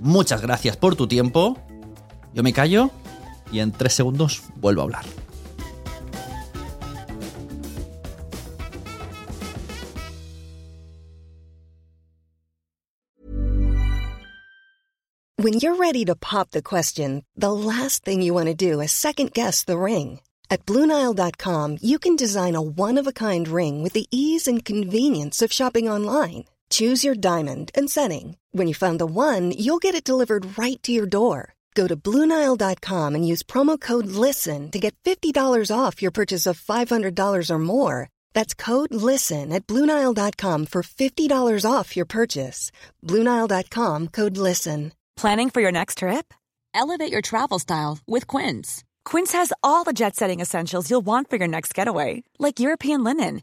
Muchas gracias por tu tiempo. Yo me callo y en tres segundos vuelvo a hablar. When you're ready to pop the question, the last thing you want to do is second guess the ring. At Bluenile.com, you can design a one of a kind ring with the ease and convenience of shopping online. Choose your diamond and setting. When you find the one, you'll get it delivered right to your door. Go to Bluenile.com and use promo code LISTEN to get $50 off your purchase of $500 or more. That's code LISTEN at Bluenile.com for $50 off your purchase. Bluenile.com code LISTEN. Planning for your next trip? Elevate your travel style with Quince. Quince has all the jet setting essentials you'll want for your next getaway, like European linen,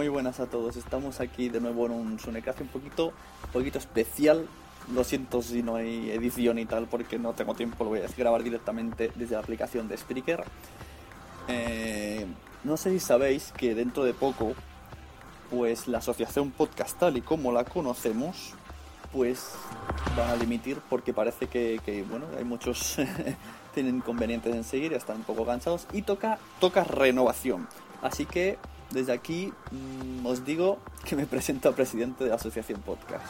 Muy buenas a todos. Estamos aquí de nuevo en un Sunecraft un poquito, poquito especial. Lo siento si no hay edición y tal, porque no tengo tiempo. Lo voy a grabar directamente desde la aplicación de Spreaker. Eh, no sé si sabéis que dentro de poco, pues la asociación podcast tal y como la conocemos, pues van a dimitir porque parece que, que, bueno, hay muchos tienen inconvenientes en seguir, están un poco cansados y toca, toca renovación. Así que desde aquí mmm, os digo que me presento a presidente de la Asociación Podcast.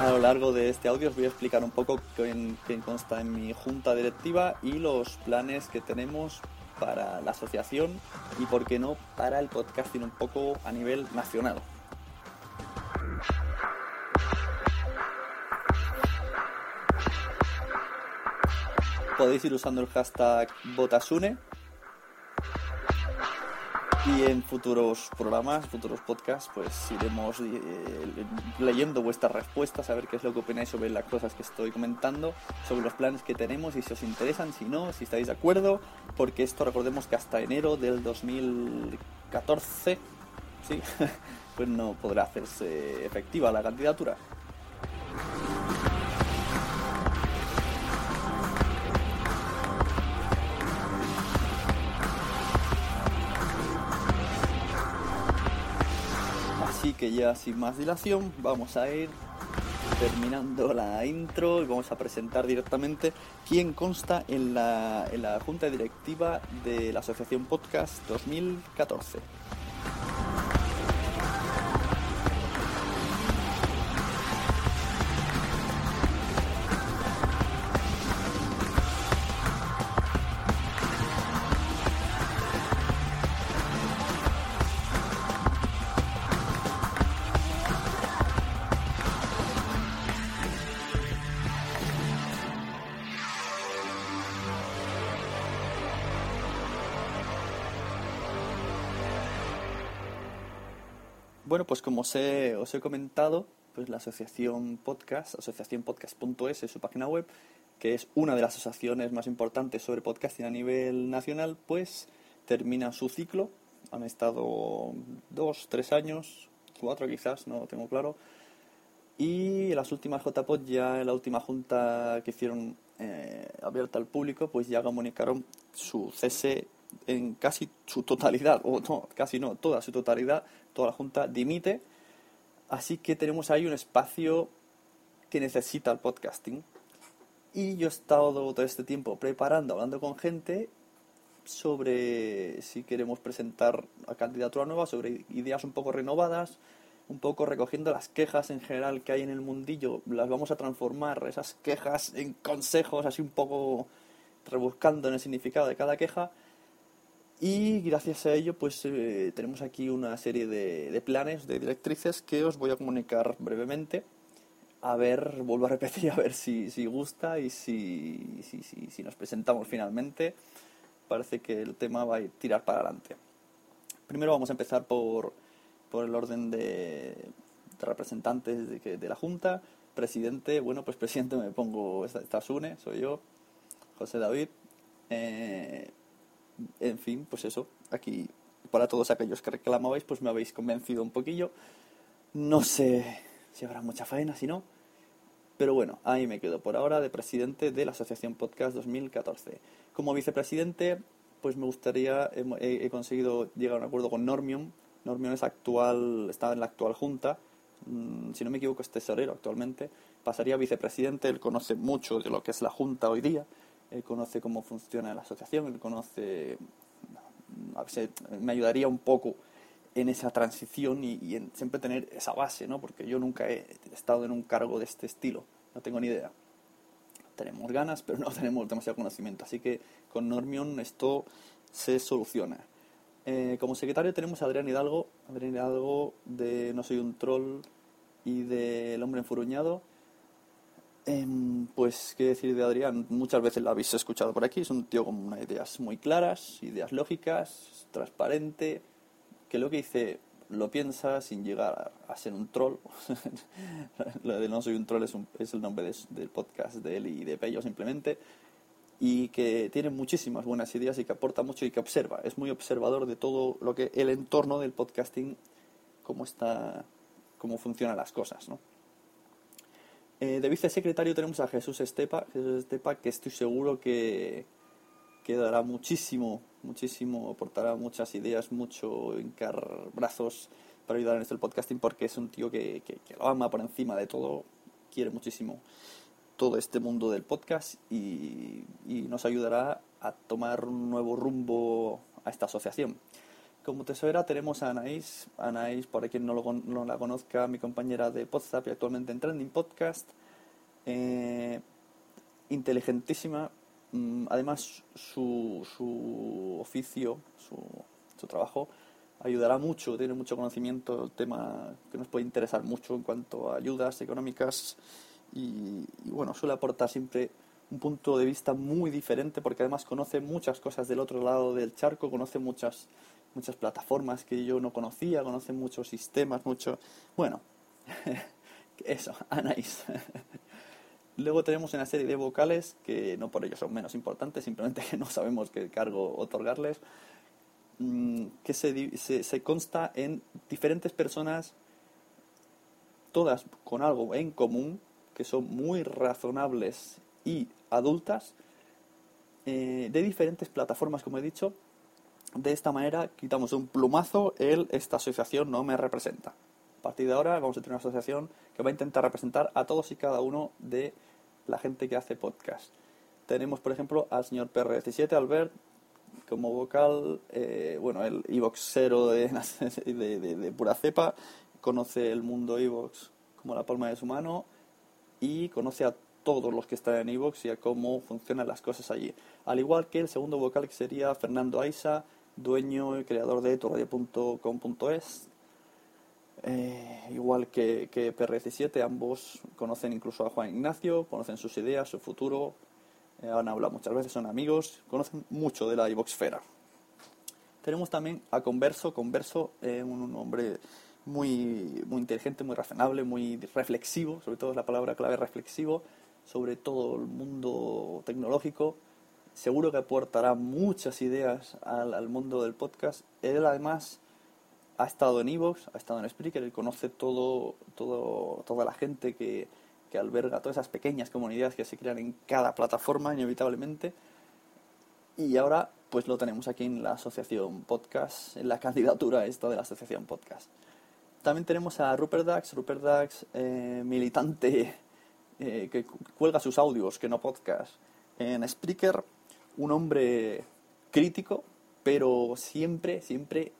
A lo largo de este audio os voy a explicar un poco quién consta en mi junta directiva y los planes que tenemos para la asociación y, por qué no, para el podcasting un poco a nivel nacional. Podéis ir usando el hashtag Botasune. Y en futuros programas, futuros podcasts, pues iremos eh, leyendo vuestras respuestas, a ver qué es lo que opináis sobre las cosas que estoy comentando, sobre los planes que tenemos y si os interesan, si no, si estáis de acuerdo, porque esto recordemos que hasta enero del 2014, ¿sí? pues no podrá hacerse efectiva la candidatura. Así que ya sin más dilación vamos a ir terminando la intro y vamos a presentar directamente quién consta en la, en la Junta Directiva de la Asociación Podcast 2014. Pues como os he, os he comentado, pues la asociación podcast, asociacionpodcast.es es su página web, que es una de las asociaciones más importantes sobre podcasting a nivel nacional, pues termina su ciclo. Han estado dos, tres años, cuatro quizás, no lo tengo claro. Y las últimas JPod, ya en la última junta que hicieron eh, abierta al público, pues ya comunicaron su cese en casi su totalidad, o no, casi no, toda su totalidad, toda la junta dimite. Así que tenemos ahí un espacio que necesita el podcasting. Y yo he estado todo este tiempo preparando, hablando con gente sobre si queremos presentar a candidatura nueva, sobre ideas un poco renovadas, un poco recogiendo las quejas en general que hay en el mundillo, las vamos a transformar, esas quejas en consejos, así un poco rebuscando en el significado de cada queja. Y gracias a ello, pues eh, tenemos aquí una serie de, de, planes, de directrices que os voy a comunicar brevemente. A ver, vuelvo a repetir, a ver si, si gusta y si, si, si, nos presentamos finalmente. Parece que el tema va a tirar para adelante. Primero vamos a empezar por, por el orden de, representantes de, la Junta. Presidente, bueno, pues presidente me pongo, esta, Sune, soy yo, José David. Eh, en fin, pues eso, aquí para todos aquellos que reclamabais, pues me habéis convencido un poquillo. No sé si habrá mucha faena, si no. Pero bueno, ahí me quedo por ahora de presidente de la Asociación Podcast 2014. Como vicepresidente, pues me gustaría, he, conseguido llegar a un acuerdo con Normion, Normion es actual, está en la actual junta, mm, si no me equivoco es tesorero actualmente, pasaría a vicepresidente, él conoce mucho de lo que es la junta hoy día, él conoce cómo funciona la asociación, él conoce, a veces me ayudaría un poco en esa transición y, en siempre tener esa base, ¿no? Porque yo nunca he estado en un cargo de este estilo, no tengo ni idea. Tenemos ganas, pero no tenemos demasiado conocimiento, así que con Normion esto se soluciona. Eh, como secretario tenemos a Adrián Hidalgo, Adrián Hidalgo de No soy un troll y de El hombre enfuruñado. Eh, pues, ¿qué decir de Adrián? Muchas veces lo habéis escuchado por aquí. Es un tío con unas ideas muy claras, ideas lógicas, transparente, que lo que dice lo piensa sin llegar a, ser un troll. lo de No soy un troll es, es el nombre del podcast de él y de Pello simplemente y que tiene muchísimas buenas ideas y que aporta mucho y que observa. Es muy observador de todo lo que el entorno del podcasting, cómo está, cómo funcionan las cosas, ¿no? Eh, de vicesecretario tenemos a Jesús Estepa, Jesús Estepa que estoy seguro que, que dará muchísimo, muchísimo, aportará muchas ideas, mucho hincar brazos para ayudar en esto el podcasting porque es un tío que, que, que lo ama por encima de todo, quiere muchísimo todo este mundo del podcast y, nos ayudará a tomar un nuevo rumbo a esta asociación. Como tesorera tenemos a Anaís, Anaís, por quien no, lo, no la conozca, mi compañera de WhatsApp y actualmente en Trending Podcast, eh, inteligentísima, mm, además su, su oficio, su, su trabajo, ayudará mucho, tiene mucho conocimiento tema que nos puede interesar mucho en cuanto a ayudas económicas y, bueno, suele aportar siempre un punto de vista muy diferente porque además conoce muchas cosas del otro lado del charco, conoce muchas, muchas plataformas que yo no conocía, conoce muchos sistemas, mucho... Bueno, eso, Anais. Luego tenemos una serie de vocales que no por ello son menos importantes, simplemente que no sabemos qué cargo otorgarles, mm, que se, consta en diferentes personas, todas con algo en común, que son muy razonables y adultas eh, de diferentes plataformas, como he dicho. De esta manera quitamos un plumazo el esta asociación no me representa. A partir de ahora vamos a tener una asociación que va a intentar representar a todos y cada uno de la gente que hace podcast. Tenemos, por ejemplo, al señor PR17, Albert, como vocal, eh, bueno, el Evoxero de, de, pura cepa, conoce el mundo Evox como la palma de su mano y conoce a todos los que están en Evox y a cómo funcionan las cosas allí. Al igual que el segundo vocal que sería Fernando Aiza, dueño y creador de torradio.com.es. Eh, igual que, que PR17, ambos conocen incluso a Juan Ignacio, conocen sus ideas, su futuro, eh, han hablado muchas veces, son amigos, conocen mucho de la Evoxfera. Tenemos también a Converso, Converso, eh, un hombre muy, muy inteligente, muy razonable, muy reflexivo, sobre todo es la palabra clave reflexivo, sobre todo el mundo tecnológico. Seguro que aportará muchas ideas al, al mundo del podcast. Él además ha estado en Evox, ha estado en Spreaker, él conoce todo, todo, toda la gente que, que alberga, todas esas pequeñas comunidades que se crean en cada plataforma, inevitablemente. Y ahora, pues lo tenemos aquí en la asociación podcast, en la candidatura esta de la asociación podcast. También tenemos a Rupert Dax, Rupert Dax, eh, militante eh, que cuelga sus audios, que no podcast, en Spreaker, un hombre crítico, pero siempre, siempre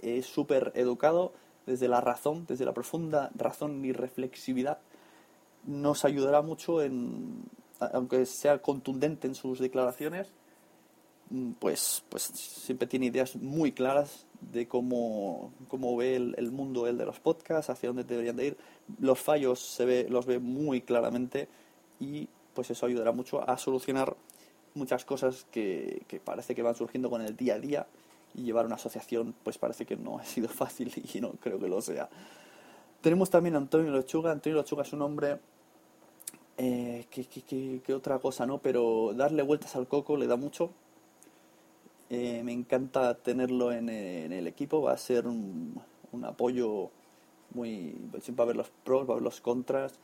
es súper educado desde la razón, desde la profunda razón y reflexividad. Nos ayudará mucho en, aunque sea contundente en sus declaraciones, mm, pues, pues siempre tiene ideas muy claras de cómo, cómo ve el, el, mundo el de los podcasts, hacia dónde deberían de ir. Los fallos se ve, los ve muy claramente y pues eso ayudará mucho a solucionar muchas cosas que, que parece que van surgiendo con el día a día llevar una asociación pues parece que no ha sido fácil y no creo que lo sea. Tenemos también a Antonio Lechuga. Antonio Lechuga es un hombre eh, que, que, otra cosa, ¿no? Pero darle vueltas al coco le da mucho. Eh, me encanta tenerlo en, el equipo. Va a ser un, un apoyo muy... Siempre va a haber los pros, va a haber los contras.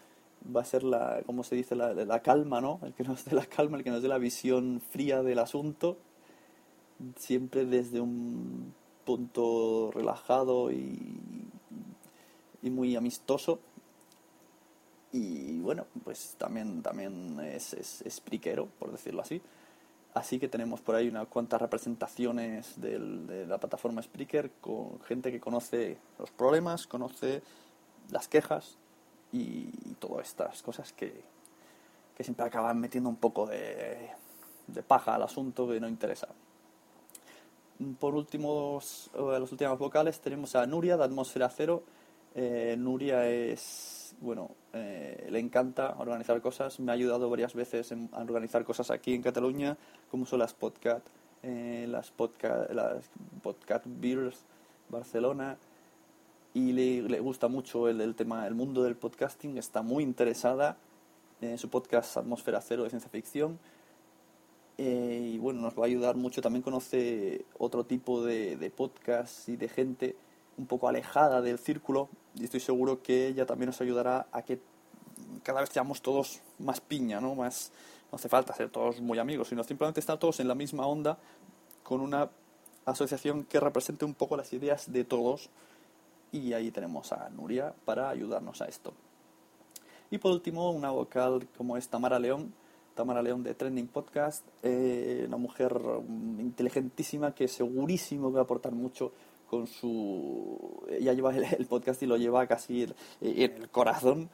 Va a ser la, ¿cómo se dice? La, la calma, ¿no? El que nos dé la calma, el que nos dé la visión fría del asunto siempre desde un punto relajado y, muy amistoso. Y bueno, pues también, también es, es, es priquero, por decirlo así. Así que tenemos por ahí unas cuantas representaciones de la plataforma Spreaker con gente que conoce los problemas, conoce las quejas y, todas estas cosas que, que siempre acaban metiendo un poco de paja al asunto que no interesa. Por último, las últimas vocales tenemos a Nuria de Atmósfera Cero. Eh, Nuria es, bueno, eh, le encanta organizar cosas. Me ha ayudado varias veces en, a organizar cosas aquí en Cataluña, como son las podcast, eh, las podcast, las podcast Beers Barcelona. Y le, le gusta mucho el, el, tema, el mundo del podcasting. Está muy interesada en su podcast Atmósfera Cero de ciencia ficción eh, y bueno, nos va a ayudar mucho. También conoce otro tipo de, de podcasts y de gente un poco alejada del círculo y estoy seguro que ella también nos ayudará a que cada vez seamos todos más piña, ¿no? Más, no hace falta ser todos muy amigos, sino simplemente estar todos en la misma onda con una asociación que represente un poco las ideas de todos y ahí tenemos a Nuria para ayudarnos a esto. Y por último, una vocal como es Tamara León, Tamara León de Trending Podcast, eh, una mujer inteligentísima que segurísimo va a aportar mucho con su... Ella lleva el, podcast y lo lleva casi en, el corazón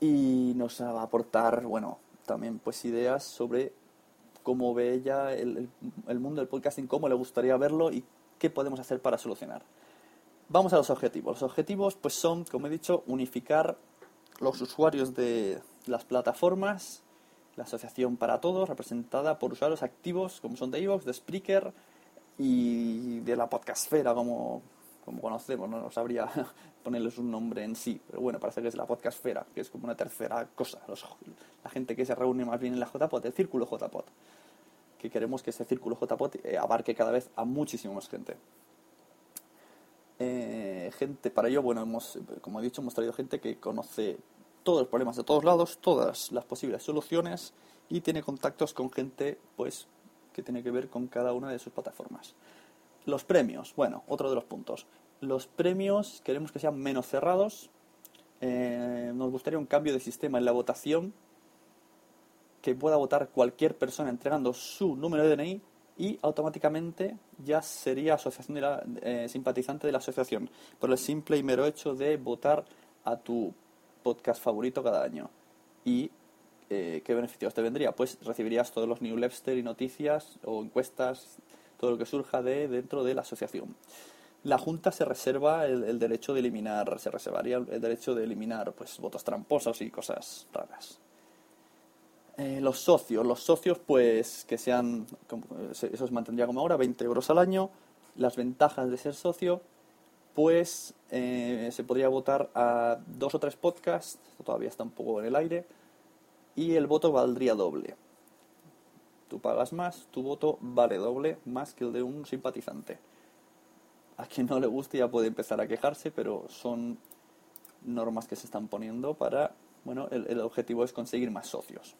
y nos va a aportar, bueno, también pues ideas sobre cómo ve ella el, el, el mundo del podcasting, cómo le gustaría verlo y qué podemos hacer para solucionar. Vamos a los objetivos. Los objetivos pues son, como he dicho, unificar los usuarios de las plataformas la Asociación para Todos, representada por usuarios activos como son de Evox, de Spreaker y de la podcastfera, como, como conocemos, no, sabría ponerles un nombre en sí, pero bueno, parece que es la podcastfera, que es como una tercera cosa, la gente que se reúne más bien en la JPOT, el círculo JPOT, que queremos que ese círculo JPOT eh, abarque cada vez a muchísima más gente. Eh, gente, para ello, bueno, hemos, como he dicho, hemos traído gente que conoce todos los problemas de todos lados, todas las posibles soluciones y tiene contactos con gente pues que tiene que ver con cada una de sus plataformas. Los premios, bueno, otro de los puntos. Los premios queremos que sean menos cerrados. Eh, nos gustaría un cambio de sistema en la votación que pueda votar cualquier persona entregando su número de DNI y automáticamente ya sería asociación de la, eh, simpatizante de la asociación por el simple y mero hecho de votar a tu podcast favorito cada año. ¿Y eh, qué beneficios te vendría? Pues recibirías todos los newsletters y noticias o encuestas, todo lo que surja de dentro de la asociación. La Junta se reserva el, derecho de eliminar, se reservaría el, derecho de eliminar pues votos tramposos y cosas raras. Eh, los socios, los socios pues que sean, eso se mantendría como ahora, 20 euros al año. Las ventajas de ser socio, pues se podría votar a dos o tres podcasts, todavía está un poco en el aire, y el voto valdría doble. Tú pagas más, tu voto vale doble más que el de un simpatizante. A quien no le guste ya puede empezar a quejarse, pero son normas que se están poniendo para, bueno, el, objetivo es conseguir más socios.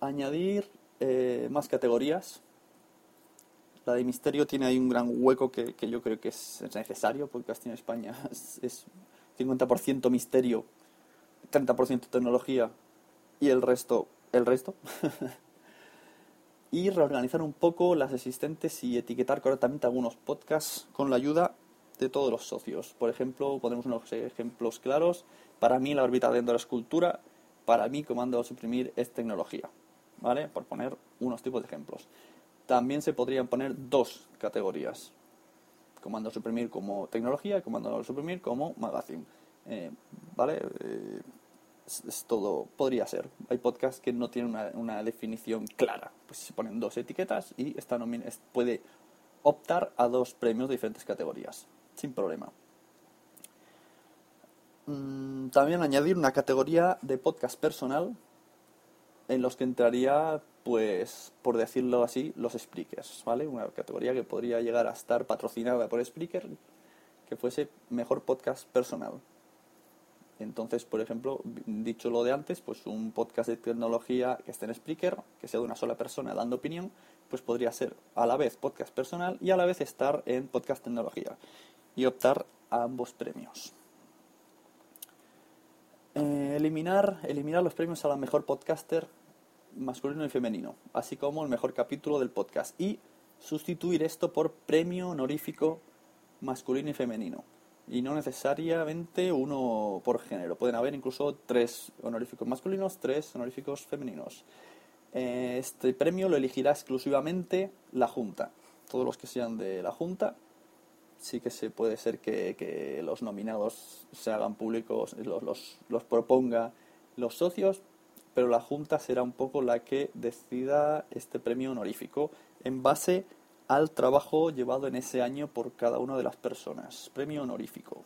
Añadir eh, más categorías. La de misterio tiene ahí un gran hueco que, yo creo que es, necesario, porque en España es, es 50% misterio, 30% tecnología y el resto, el resto. y reorganizar un poco las existentes y etiquetar correctamente algunos podcasts con la ayuda de todos los socios. Por ejemplo, ponemos unos ejemplos claros. Para mí la órbita de Endor es cultura, para mí comando a suprimir es tecnología. ¿Vale? Por poner unos tipos de ejemplos. También se podrían poner dos categorías. Comando suprimir como tecnología y comando suprimir como magazine. Eh, ¿Vale? Eh, es, todo, podría ser. Hay podcasts que no tienen una, definición clara. Pues se ponen dos etiquetas y esta puede optar a dos premios de diferentes categorías sin problema. Mm, también añadir una categoría de podcast personal en los que entraría, pues, por decirlo así, los speakers, ¿vale? Una categoría que podría llegar a estar patrocinada por Spreaker, que fuese mejor podcast personal. Entonces, por ejemplo, dicho lo de antes, pues un podcast de tecnología que esté en Spreaker, que sea de una sola persona dando opinión, pues podría ser a la vez podcast personal y a la vez estar en podcast tecnología y optar a ambos premios. Eh, eliminar, eliminar los premios a la mejor podcaster masculino y femenino, así como el mejor capítulo del podcast, y sustituir esto por premio honorífico masculino y femenino. Y no necesariamente uno por género. Pueden haber incluso tres honoríficos masculinos, tres honoríficos femeninos. Eh, este premio lo elegirá exclusivamente la Junta. Todos los que sean de la Junta sí que se puede ser que, los nominados se hagan públicos, los, los, proponga los socios, pero la Junta será un poco la que decida este premio honorífico en base al trabajo llevado en ese año por cada una de las personas. Premio honorífico.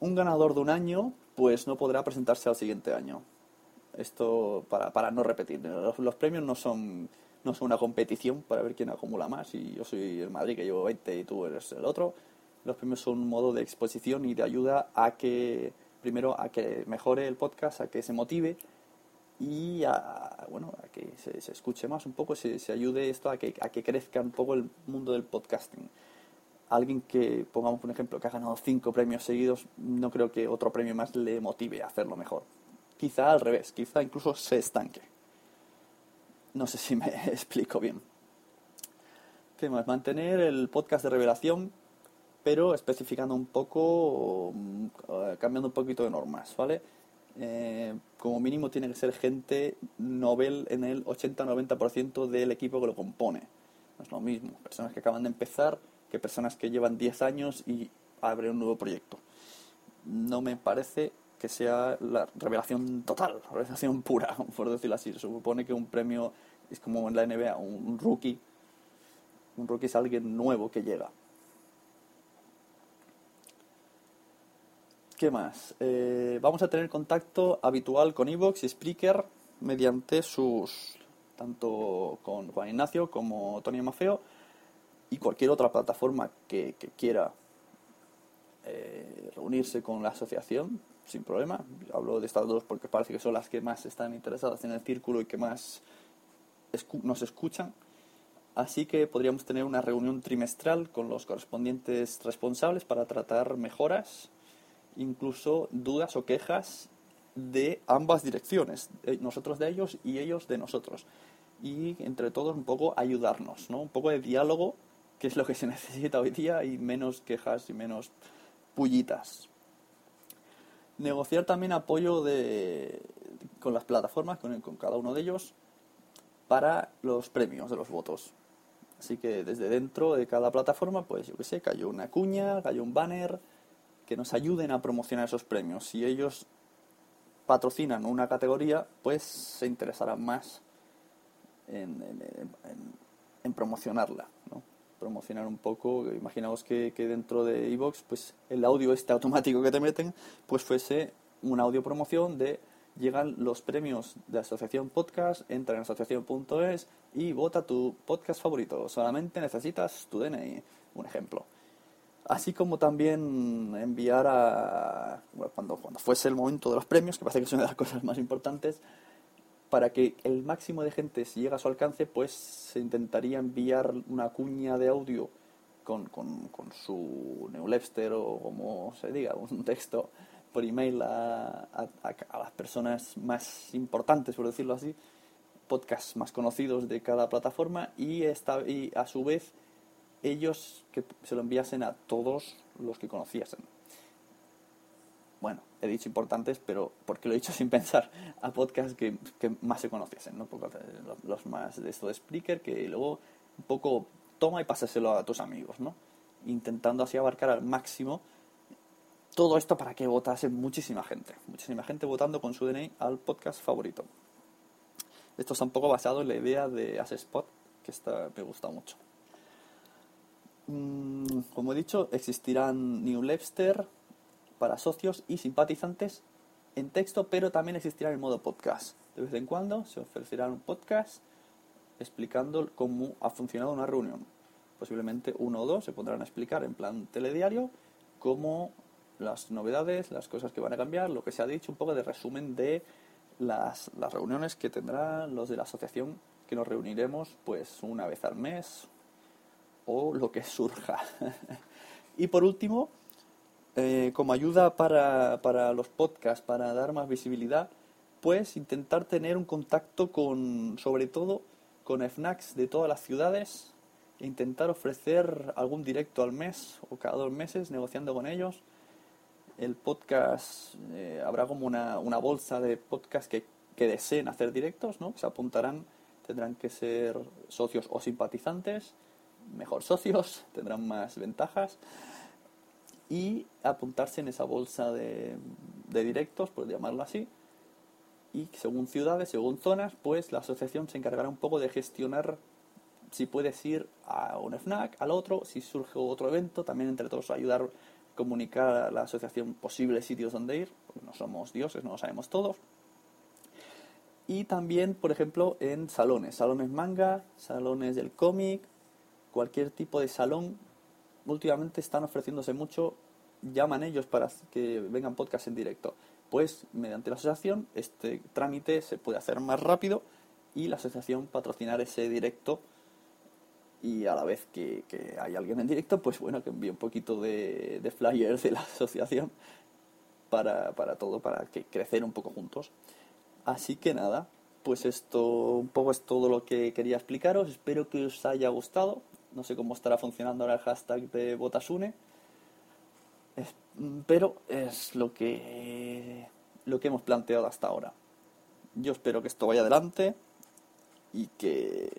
Un ganador de un año, pues no podrá presentarse al siguiente año. Esto para, para no repetir. los premios no son no es una competición para ver quién acumula más. Y yo soy el Madrid que llevo 20 y tú eres el otro. Los premios son un modo de exposición y de ayuda a que, primero, a que mejore el podcast, a que se motive y a, bueno, a que se, escuche más un poco, se, se, ayude esto a que, a que crezca un poco el mundo del podcasting. Alguien que, pongamos un ejemplo, que ha ganado cinco premios seguidos, no creo que otro premio más le motive a hacerlo mejor. Quizá al revés, quizá incluso se estanque. No sé si me explico bien. ¿Qué más? Mantener el podcast de revelación, pero especificando un poco, mm, cambiando un poquito de normas, ¿vale? Eh, como mínimo tiene que ser gente novel en el 80-90% del equipo que lo compone. No es lo mismo, personas que acaban de empezar que personas que llevan 10 años y abren un nuevo proyecto. No me parece que sea la revelación total, revelación pura, por decirlo así. Se supone que un premio es como en la NBA, un, rookie. Un rookie es alguien nuevo que llega. ¿Qué más? Eh, vamos a tener contacto habitual con Evox y Spreaker mediante sus. tanto con Juan Ignacio como Tony Mafeo y cualquier otra plataforma que, quiera eh, reunirse con la asociación sin problema. Hablo de estas dos porque parece que son las que más están interesadas en el círculo y que más nos escuchan. Así que podríamos tener una reunión trimestral con los correspondientes responsables para tratar mejoras, incluso dudas o quejas de ambas direcciones, nosotros de ellos y ellos de nosotros. Y entre todos un poco ayudarnos, ¿no? Un poco de diálogo, que es lo que se necesita hoy día, y menos quejas y menos pullitas. Negociar también apoyo de, con las plataformas, con, con cada uno de ellos, para los premios de los votos. Así que desde dentro de cada plataforma, pues yo qué sé, cayó una cuña, cayó un banner, que nos ayuden a promocionar esos premios. Si ellos patrocinan una categoría, pues se interesarán más en, promocionarla. ¿no? promocionar un poco. Imaginaos que, que dentro de iVoox, pues el audio este automático que te meten, pues fuese una audio promoción de llegan los premios de Asociación Podcast, entra en asociación.es y vota tu podcast favorito. Solamente necesitas tu DNI, un ejemplo. Así como también enviar a, cuando, cuando fuese el momento de los premios, que parece que son de las cosas más importantes, para que el máximo de gente si llega a su alcance, pues se intentaría enviar una cuña de audio con, con, con su Neulebster o como se diga, un texto por email a, a, las personas más importantes, por decirlo así, podcasts más conocidos de cada plataforma y, esta, y a su vez ellos que se lo enviasen a todos los que conociesen. Bueno, he dicho importantes, pero porque lo he dicho sin pensar, a podcasts que, más se conociesen, ¿no? los, más de esto de Spreaker, que luego un poco toma y pásaselo a tus amigos, ¿no? Intentando así abarcar al máximo todo esto para que votase muchísima gente. Muchísima gente votando con su DNI al podcast favorito. Esto está un poco basado en la idea de Spot, que está, me gusta mucho. Mm, como he dicho, existirán Newsletter para socios y simpatizantes en texto, pero también existirá en modo podcast. De vez en cuando se ofrecerá un podcast explicando cómo ha funcionado una reunión. Posiblemente uno o dos se pondrán a explicar en plan telediario cómo las novedades, las cosas que van a cambiar, lo que se ha dicho, un poco de resumen de las, las reuniones que tendrán los de la asociación, que nos reuniremos pues una vez al mes o lo que surja. y por último, eh, como ayuda para, para los podcasts, para dar más visibilidad, pues intentar tener un contacto con, sobre todo, con FNACs de todas las ciudades e intentar ofrecer algún directo al mes o cada dos meses negociando con ellos el podcast, eh, habrá como una, una, bolsa de podcasts que, que, deseen hacer directos, ¿no? Se apuntarán, tendrán que ser socios o simpatizantes, mejor socios, tendrán más ventajas, y apuntarse en esa bolsa de, directos, por llamarlo así, y según ciudades, según zonas, pues la asociación se encargará un poco de gestionar si puedes ir a un FNAC, al otro, si surge otro evento, también entre todos ayudar comunicar a la asociación posibles sitios donde ir, porque no somos dioses, no lo sabemos todos. Y también, por ejemplo, en salones, salones manga, salones del cómic, cualquier tipo de salón. Últimamente están ofreciéndose mucho, llaman ellos para que vengan podcasts en directo. Pues mediante la asociación este trámite se puede hacer más rápido y la asociación patrocinar ese directo y a la vez que, hay alguien en directo, pues bueno, que envíe un poquito de, de flyers de la asociación para, para todo, para que crecer un poco juntos. Así que nada, pues esto un poco es todo lo que quería explicaros. Espero que os haya gustado. No sé cómo estará funcionando ahora el hashtag de Botasune. pero es lo que, lo que hemos planteado hasta ahora. Yo espero que esto vaya adelante y que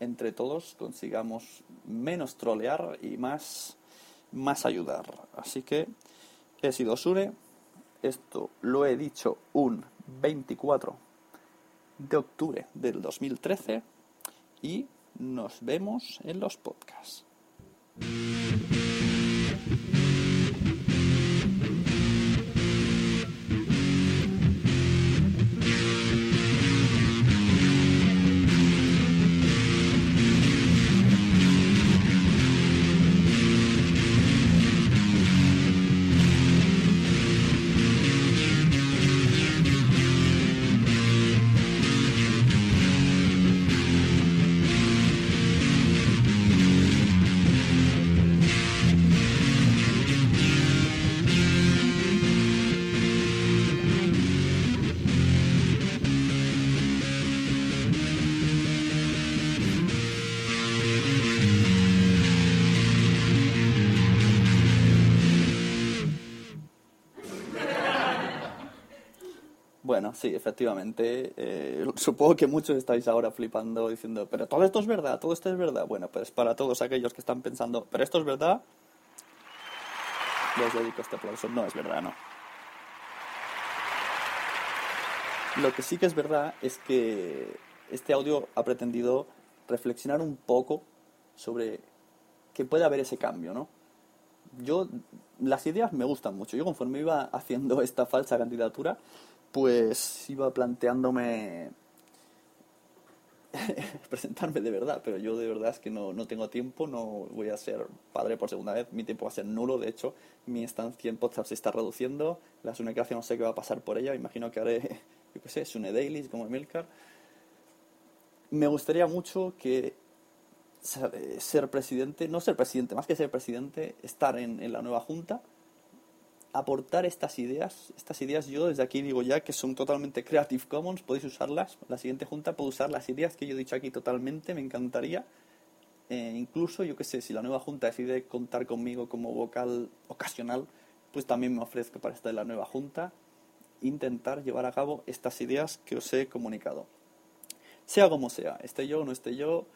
entre todos consigamos menos trolear y más, más ayudar. Así que he sido Sure. Esto lo he dicho un 24 de octubre del 2013 y nos vemos en los podcasts. Bueno, sí, efectivamente. Eh, supongo que muchos estáis ahora flipando diciendo, pero todo esto es verdad, todo esto es verdad. Bueno, pues para todos aquellos que están pensando, pero esto es verdad, les dedico este aplauso. No es verdad, no. Lo que sí que es verdad es que este audio ha pretendido reflexionar un poco sobre que puede haber ese cambio, ¿no? Yo, las ideas me gustan mucho. Yo conforme iba haciendo esta falsa candidatura, pues iba planteándome presentarme de verdad, pero yo de verdad es que no, no, tengo tiempo, no voy a ser padre por segunda vez, mi tiempo va a ser nulo, de hecho mi estancia en podcast se está reduciendo, la Sunecracia no sé qué va a pasar por ella, imagino que haré, yo qué sé, Sune Dailies como Emilcar. Me gustaría mucho que ser presidente, no ser presidente, más que ser presidente, estar en, en la nueva junta, aportar estas ideas. Estas ideas yo desde aquí digo ya que son totalmente Creative Commons, podéis usarlas. La siguiente junta puede usar las ideas que yo he dicho aquí totalmente, me encantaría. Eh, incluso, yo que sé, si la nueva junta decide contar conmigo como vocal ocasional, pues también me ofrezco para estar en la nueva junta, intentar llevar a cabo estas ideas que os he comunicado. Sea como sea, esté yo o no esté yo,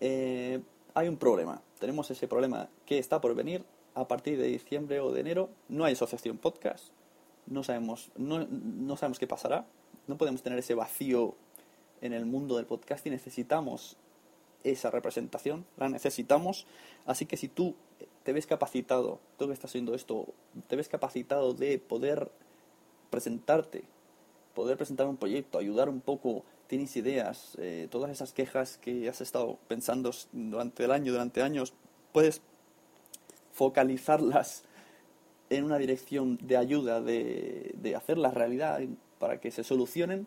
eh, hay un problema. Tenemos ese problema que está por venir a partir de diciembre o de enero no hay asociación podcast, no sabemos, no, no sabemos qué pasará, no podemos tener ese vacío en el mundo del podcast y necesitamos esa representación, la necesitamos, así que si tú te ves capacitado, tú que estás haciendo esto, te ves capacitado de poder presentarte, poder presentar un proyecto, ayudar un poco, tienes ideas, eh, todas esas quejas que has estado pensando durante el año, durante años, puedes focalizarlas en una dirección de ayuda, de, de hacerlas realidad para que se solucionen,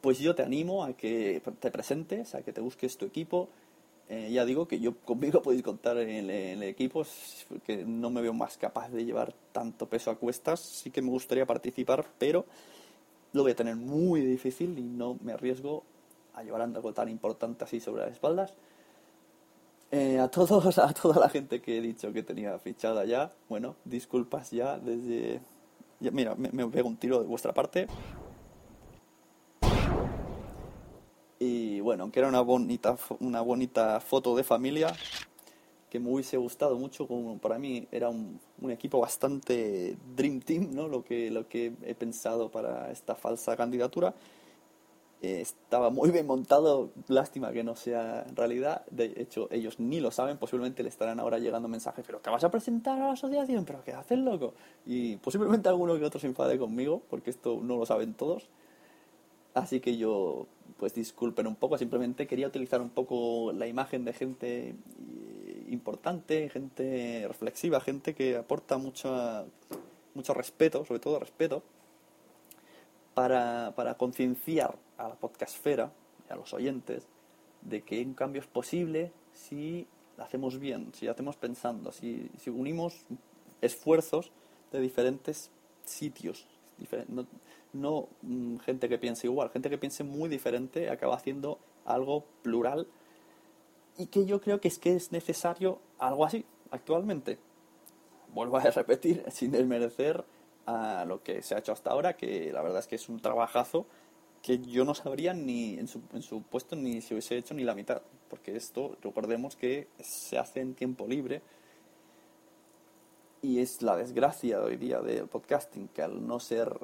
pues yo te animo a que te presentes, a que te busques tu equipo. Eh, ya digo que yo conmigo podéis contar en, el equipo, que no me veo más capaz de llevar tanto peso a cuestas. Sí que me gustaría participar, pero lo voy a tener muy difícil y no me arriesgo a llevar algo tan importante así sobre las espaldas. Eh, a todos, a toda la gente que he dicho que tenía fichada ya, bueno, disculpas ya desde... mira, me, me pego un tiro de vuestra parte. Y bueno, aunque era una bonita, una bonita foto de familia, que me hubiese gustado mucho, como para mí era un, un, equipo bastante Dream Team, ¿no? Lo que, lo que he pensado para esta falsa candidatura. Estaba muy bien montado, lástima que no sea realidad, de hecho ellos ni lo saben, posiblemente le estarán ahora llegando mensajes, pero te vas a presentar a la asociación, pero ¿qué haces loco? Y posiblemente alguno que otro se enfade conmigo, porque esto no lo saben todos, así que yo, pues disculpen un poco, simplemente quería utilizar un poco la imagen de gente eh, importante, gente reflexiva, gente que aporta mucho, mucho respeto, sobre todo respeto, para, para concienciar a la podcastfera, a los oyentes, de que un cambio es posible si hacemos bien, si hacemos pensando, si, unimos esfuerzos de diferentes sitios. no, no mm, gente que piense igual, gente que piense muy diferente acaba haciendo algo plural y que yo creo que es que es necesario algo así actualmente. Vuelvo a repetir, sin desmerecer a lo que se ha hecho hasta ahora, que la verdad es que es un trabajazo que yo no sabría ni en su, en su puesto ni si hubiese hecho ni la mitad, porque esto recordemos que se hace en tiempo libre y es la desgracia hoy día del podcasting, que al no ser,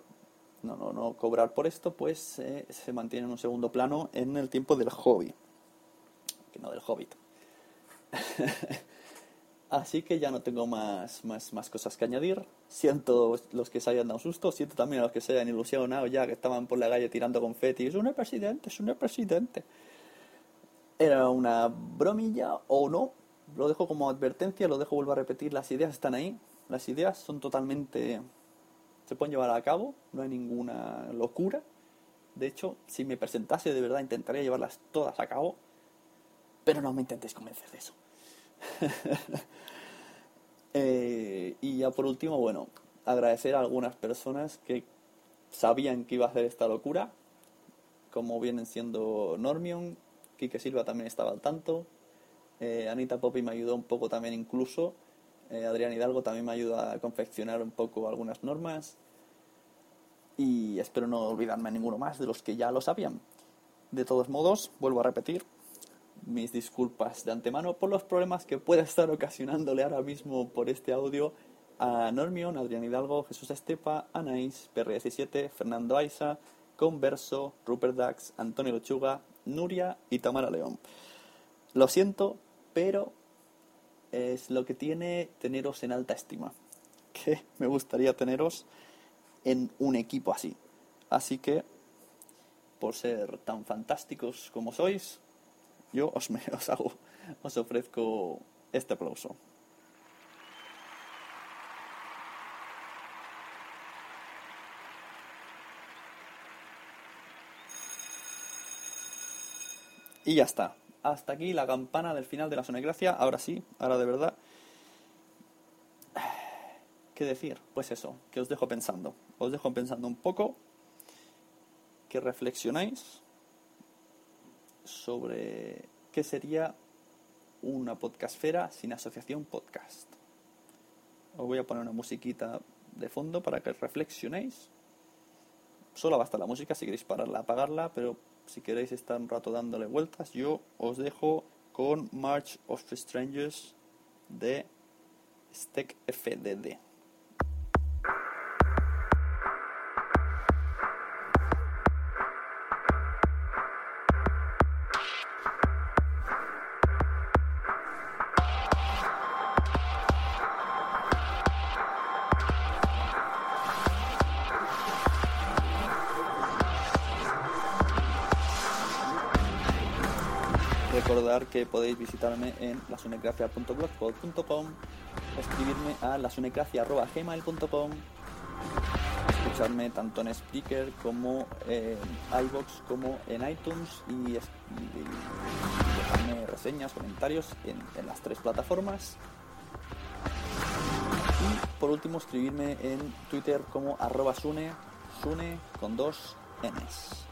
no, no, no cobrar por esto, pues eh, se mantiene en un segundo plano en el tiempo del hobby, que no del hobbit. Así que ya no tengo más, más, más cosas que añadir. Siento los que se hayan dado susto, siento también a los que se hayan ilusionado ya, que estaban por la calle tirando confeti. Es un presidente, es un presidente. Era una bromilla o no. Lo dejo como advertencia, lo dejo vuelvo a repetir. Las ideas están ahí. Las ideas son totalmente. se pueden llevar a cabo. No hay ninguna locura. De hecho, si me presentase de verdad, intentaría llevarlas todas a cabo. Pero no me intentéis convencer de eso. Eh, y ya por último, bueno, agradecer a algunas personas que sabían que iba a hacer esta locura, como vienen siendo Normion, Quique Silva también estaba al tanto, eh, Anita Poppy me ayudó un poco también incluso, eh, Adrián Hidalgo también me ayuda a confeccionar un poco algunas normas y espero no olvidarme a ninguno más de los que ya lo sabían. De todos modos, vuelvo a repetir, mis disculpas de antemano por los problemas que pueda estar ocasionándole ahora mismo por este audio a Normion, Adrián Hidalgo, Jesús Estepa, Anaís, PR17, Fernando Aiza, Converso, Rupert Dax, Antonio Lechuga, Nuria y Tamara León. Lo siento, pero es lo que tiene teneros en alta estima. Que me gustaría teneros en un equipo así. Así que, por ser tan fantásticos como sois, yo os, os hago, os ofrezco este aplauso. Y ya está. Hasta aquí la campana del final de la Sonegracia. Ahora sí, ahora de verdad. ¿Qué decir? Pues eso, que os dejo pensando. Os dejo pensando un poco, que reflexionáis sobre qué sería una podcastfera sin asociación podcast. Os voy a poner una musiquita de fondo para que reflexionéis. Solo basta la música si queréis pararla, apagarla, pero si queréis estar un rato dándole vueltas, yo os dejo con March of Strangers de Steak FDD. Recordar que podéis visitarme en lasunecracia.blogspot.com, escribirme a lasunecracia.gmail.com, escucharme tanto en Speaker como en iBox como en iTunes y, dejarme reseñas, comentarios en, en las tres plataformas. Y por último escribirme en Twitter como arroba sune, sune con dos Ns.